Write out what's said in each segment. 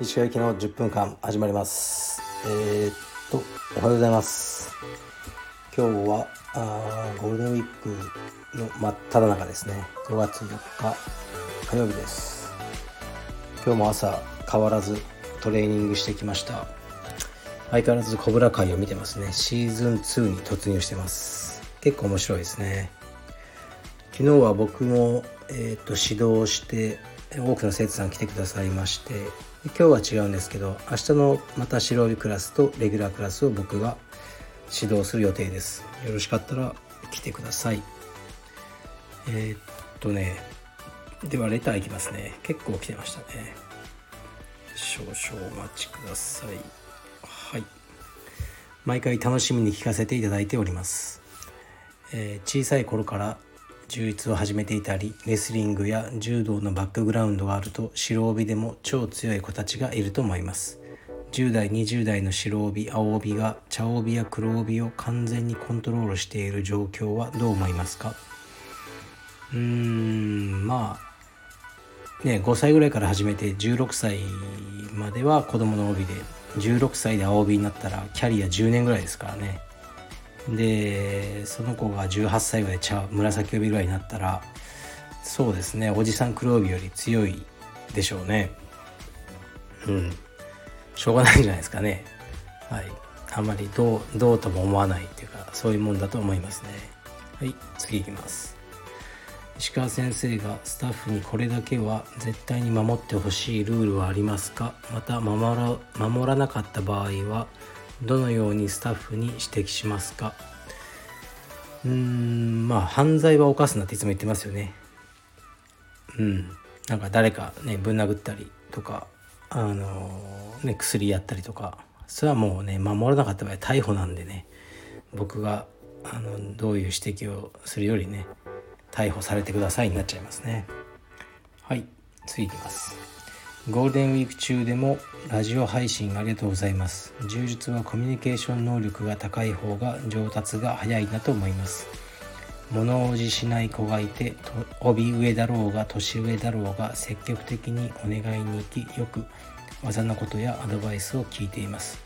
石川行きの10分間始まります。えー、っとおはようございます。今日はあゴールデンウィークの真っ只中ですね。5月4日火曜日です。今日も朝変わらずトレーニングしてきました。相変わらずコブラ会を見てますね。シーズン2に突入してます。結構面白いですね。昨日は僕も、えー、と指導して多くの生徒さん来てくださいまして今日は違うんですけど明日のまた白帯クラスとレギュラークラスを僕が指導する予定です。よろしかったら来てください。えー、っとねではレターいきますね。結構来てましたね。少々お待ちください。はい。毎回楽しみに聞かせていただいております、えー、小さい頃から柔術を始めていたりレスリングや柔道のバックグラウンドがあると白帯でも超強い子たちがいると思います。10代20代の白帯青帯が茶帯や黒帯を完全にコントロールしている状況はどう思いますか？うーんまあね5歳ぐらいから始めて16歳までは子供の帯で16歳で青帯になったらキャリア10年ぐらいですからね。でその子が18歳ぐらい茶紫帯ぐらいになったらそうですねおじさん黒帯より強いでしょうね。うん。しょうがないんじゃないですかね。はい。あまりどうどうとも思わないっていうかそういうもんだと思いますね。はい次いきます。石川先生がスタッフにこれだけは絶対に守ってほしいルールはありますか？また守ら守らなかった場合はどのようにスタッフに指摘しますか？うーんまあ犯罪は犯すなっていつも言ってますよね。うん。なんか誰かねぶん殴ったりとかあのね薬やったりとかそれはもうね守らなかった場合逮捕なんでね僕があのどういう指摘をするよりね逮捕されてくださいになっちゃいますね。はい次いきます。ゴールデンウィーク中でもラジオ配信ありがとうございます。充実はコミュニケーション能力が高い方が上達が早いなと思います。物おじしない子がいて、帯上だろうが年上だろうが積極的にお願いに行き、よく技のことやアドバイスを聞いています。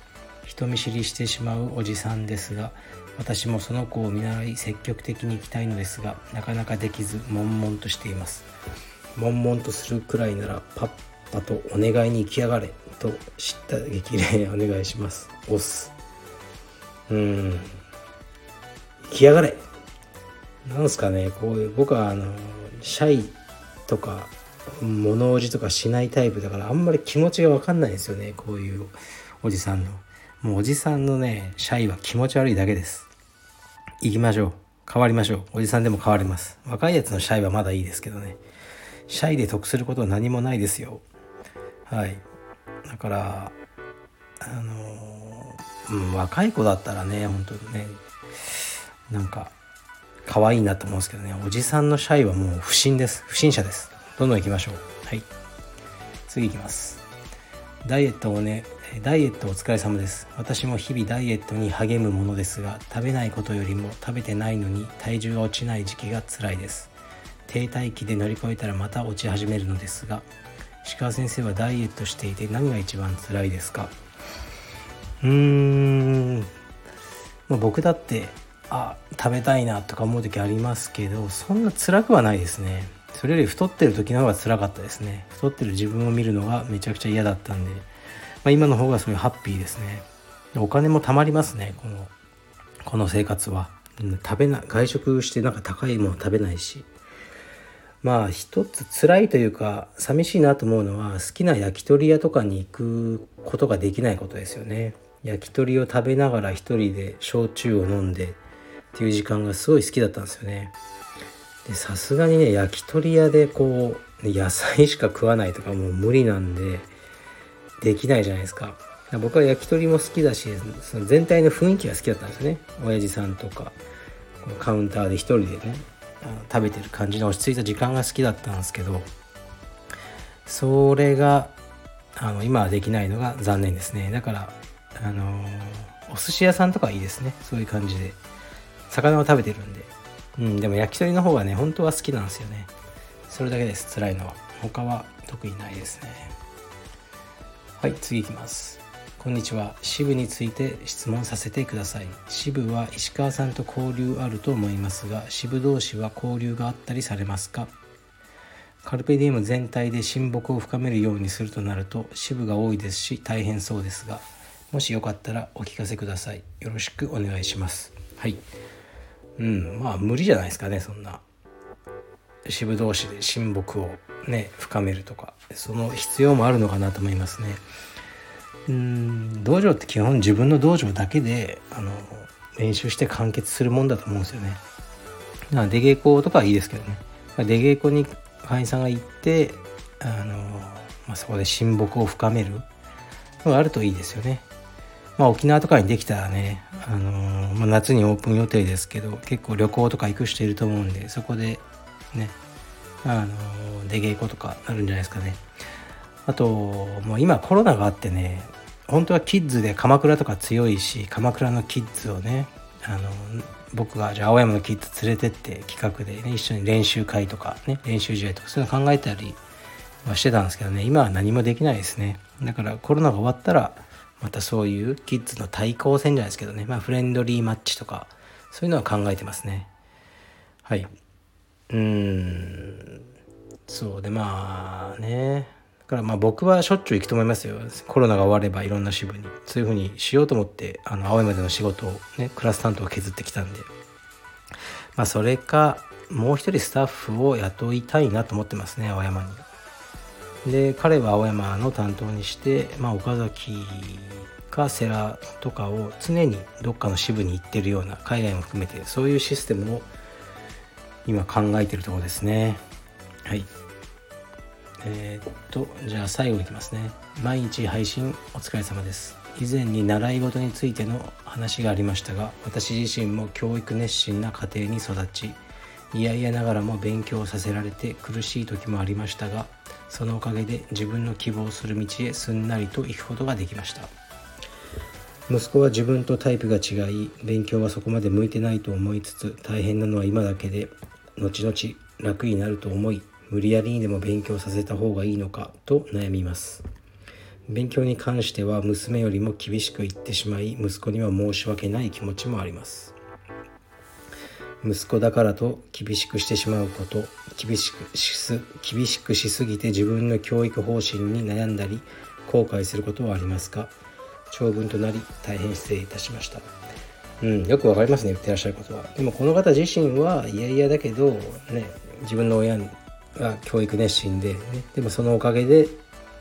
人見知りしてしまうおじさんですが、私もその子を見習い積極的に行きたいのですが、なかなかできず悶々としています。悶々とするくらいならパッあとお願いに行きやがれと知った激励お願いします。押す。うん。行きやがれ。なんすかねこういう僕はあのシャイとか物おじとかしないタイプだからあんまり気持ちが分かんないんですよねこういうおじさんの。もうおじさんのねシャイは気持ち悪いだけです。行きましょう。変わりましょう。おじさんでも変わります。若いやつのシャイはまだいいですけどね。シャイで得することは何もないですよ。はい。だからあのうん、若い子だったらね本当にねなんか可愛いなと思うんですけどねおじさんのシャイはもう不審です。不審者です。どんどん行きましょう。はい。次行きます。ダイエットをねダイエットお疲れ様です。私も日々ダイエットに励むものですが食べないことよりも食べてないのに体重が落ちない時期が辛いです。停滞期で乗り越えたらまた落ち始めるのですが石川先生はダイエットしていて何が一番辛いですか？うーん。僕だってあ食べたいなとか思う時ありますけどそんな辛くはないですね。それより太ってる時の方が辛かったですね。太ってる自分を見るのがめちゃくちゃ嫌だったんで、まあ、今の方がそういハッピーですね。お金も貯まりますねこのこの生活は、食べな外食してなんか高いもの食べないし。まあ一つ辛いというか寂しいなと思うのは好きな焼き鳥屋とかに行くことができないことですよね。焼き鳥を食べながら一人で焼酎を飲んでっていう時間がすごい好きだったんですよね。でさすがにね焼き鳥屋でこう野菜しか食わないとかもう無理なんでできないじゃないですか。僕は焼き鳥も好きだしその全体の雰囲気が好きだったんですよね。親父さんとかカウンターで一人でね食べてる感じの落ち着いた時間が好きだったんですけどそれがあの今はできないのが残念ですね。だからあのお寿司屋さんとかいいですね。そういう感じで。魚を食べてるんで。うんでも焼き鳥の方がね本当は好きなんですよね。それだけです。辛いのは。他は特にないですね。はい次いきます。こんにちは。支部について質問させてください。支部は石川さんと交流あると思いますが支部同士は交流があったりされますか？カルペディウム全体で親睦を深めるようにするとなると支部が多いですし大変そうですがもしよかったらお聞かせください。よろしくお願いします。はい。うんまあ無理じゃないですかねそんな。支部同士で親睦をね深めるとかその必要もあるのかなと思いますね。うん道場って基本自分の道場だけであの練習して完結するもんだと思うんですよね。だ出稽古とかはいいですけどね。出稽古に会員さんが行ってあの、まあ、そこで親睦を深めるのがあるといいですよね。まあ、沖縄とかにできたらね、あのまあ、夏にオープン予定ですけど結構旅行とか行く人いると思うんでそこでねあの出稽古とかなるんじゃないですかね。あともう今コロナがあってね本当はキッズで鎌倉とか強いし鎌倉のキッズをねあの僕がじゃあ青山のキッズ連れてって企画で、ね、一緒に練習会とかね練習試合とかそういうの考えたりはしてたんですけどね今は何もできないですね。だからコロナが終わったらまたそういうキッズの対抗戦じゃないですけどねまあフレンドリーマッチとかそういうのは考えてますね。はい。うん。そうでまあね。からまあ僕はしょっちゅう行くと思いますよ。コロナが終わればいろんな支部に。そういうふうにしようと思ってあの青山での仕事をねクラス担当を削ってきたんで。まあそれかもう一人スタッフを雇いたいなと思ってますね青山に。で彼は青山の担当にしてまあ岡崎か世良とかを常にどっかの支部に行ってるような海外も含めてそういうシステムを今考えてるとこですね。はい。えー、っとじゃあ最後いきますね。毎日配信お疲れ様です。以前に習い事についての話がありましたが私自身も教育熱心な家庭に育ち嫌々ながらも勉強させられて苦しい時もありましたがそのおかげで自分の希望する道へすんなりと行くことができました。息子は自分とタイプが違い勉強はそこまで向いてないと思いつつ大変なのは今だけで後々楽になると思い無理やりにでも勉強させた方がいいのかと悩みます。勉強に関しては娘よりも厳しく言ってしまい息子には申し訳ない気持ちもあります。息子だからと厳しくしてしまうこと厳しくしす厳しくしすぎて自分の教育方針に悩んだり後悔することはありますか？長文となり大変失礼いたしました。うんよくわかりますね言ってらっしゃることは。でもこの方自身はいやいやだけどね自分の親が教育熱心で、ね、でもそのおかげでっ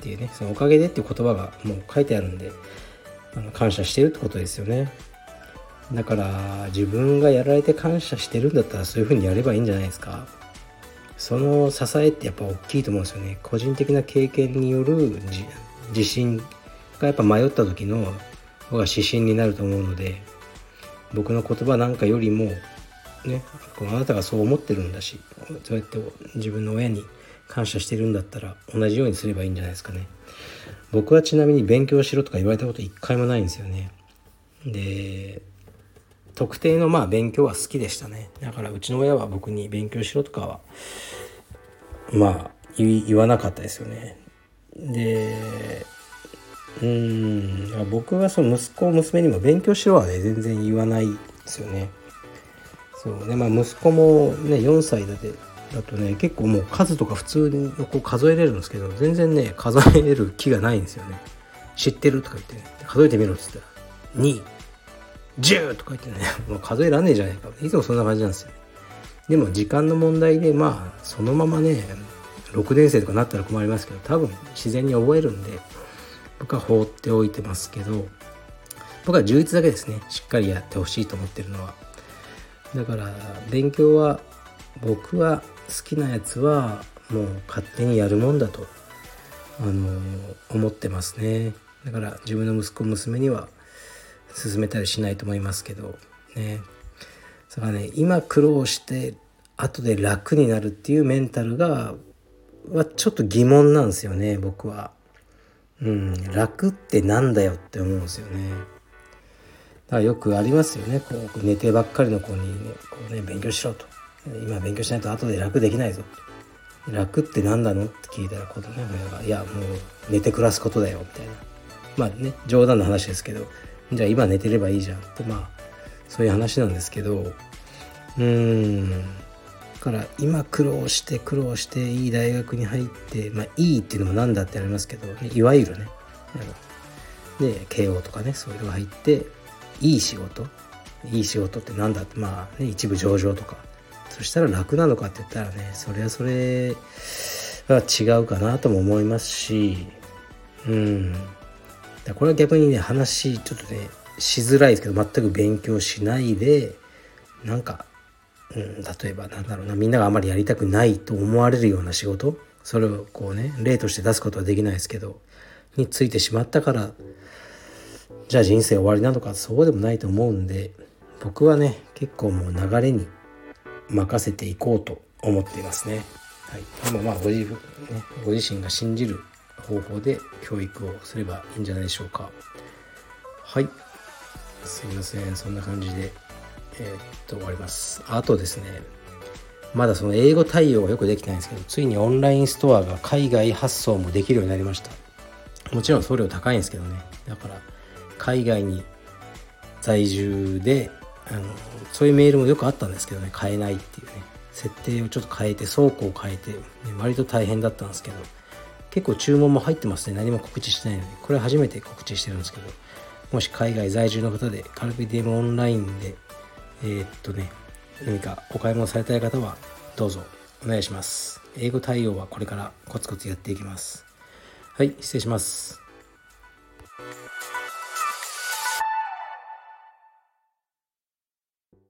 ていうねそのおかげでっていう言葉がもう書いてあるんであの感謝してるってことですよね。だから自分がやられて感謝してるんだったらそういうふうにやればいいんじゃないですか。その支えってやっぱ大きいと思うんですよね。個人的な経験による自信がやっぱ迷った時の方が指針になると思うので僕の言葉なんかよりもねあなたがそう思ってるんだしそうやって自分の親に感謝してるんだったら同じようにすればいいんじゃないですかね。僕はちなみに勉強しろとか言われたこと一回もないんですよね。で特定のまあ勉強は好きでしたね。だからうちの親は僕に勉強しろとかはまあ言わなかったですよね。でうん僕はその息子娘にも勉強しろはね全然言わないですよね。そうね。まあ息子もね4歳だでだとね結構もう数とか普通にこう数えれるんですけど全然ね数える気がないんですよね。知ってるとか言って、ね、数えてみろっつったら210とか言ってね。もう数えらんねえじゃないか。いつもそんな感じなんですよ。でも時間の問題でまあそのままね6年生とかなったら困りますけど多分自然に覚えるんで僕は放っておいてますけど僕は充実だけですね。しっかりやってほしいと思ってるのは。だから勉強は僕は好きなやつはもう勝手にやるもんだとあの思ってますねだから自分の息子娘には勧めたりしないと思いますけどねそれはね今苦労して後で楽になるっていうメンタルがはちょっと疑問なんですよね僕は。うん、楽ってなんだよって思うんですよね。だよくありますよね。こう寝てばっかりの子にねこうね勉強しろと。今勉強しないと後で楽できないぞ。楽って何なのって聞いたら子供が「いやもう寝て暮らすことだよ」みたいな。まあね冗談の話ですけどじゃあ今寝てればいいじゃんって。まあそういう話なんですけどうーん。だから今苦労して苦労していい大学に入ってまあいいっていうのも何だってありますけどいわゆるねで慶応とかねそういうのが入っていい仕事？いい仕事って何だ？ってまあね一部上場とか。そしたら楽なのかって言ったらねそれはそれは違うかなとも思いますしうん。これは逆にね話ちょっとねしづらいですけど全く勉強しないでなんか、うん、例えばなんだろうなみんながあまりやりたくないと思われるような仕事？それをこうね例として出すことはできないですけどについてしまったからじゃあ人生終わりなのかそうでもないと思うんで僕はね結構もう流れに任せていこうと思っていますね。はい、でもまあご自,、ね、ご自身が信じる方法で教育をすればいいんじゃないでしょうか。はい。すいません。そんな感じで、えー、っと、終わります。あとですね、まだその英語対応がよくできないんですけど、ついにオンラインストアが海外発送もできるようになりました。もちろん送料高いんですけどね。だから、海外に在住で、あのそういうメールもよくあったんですけどね、買えないっていうね。設定をちょっと変えて、倉庫を変えて、ね割と大変だったんですけど、結構注文も入ってますね。何も告知してないので。これ初めて告知してるんですけど、もし海外在住の方でカルビディムオンラインで、えー、っとね、何かお買い物されたい方はどうぞお願いします。英語対応はこれからコツコツやっていきます。はい、失礼します。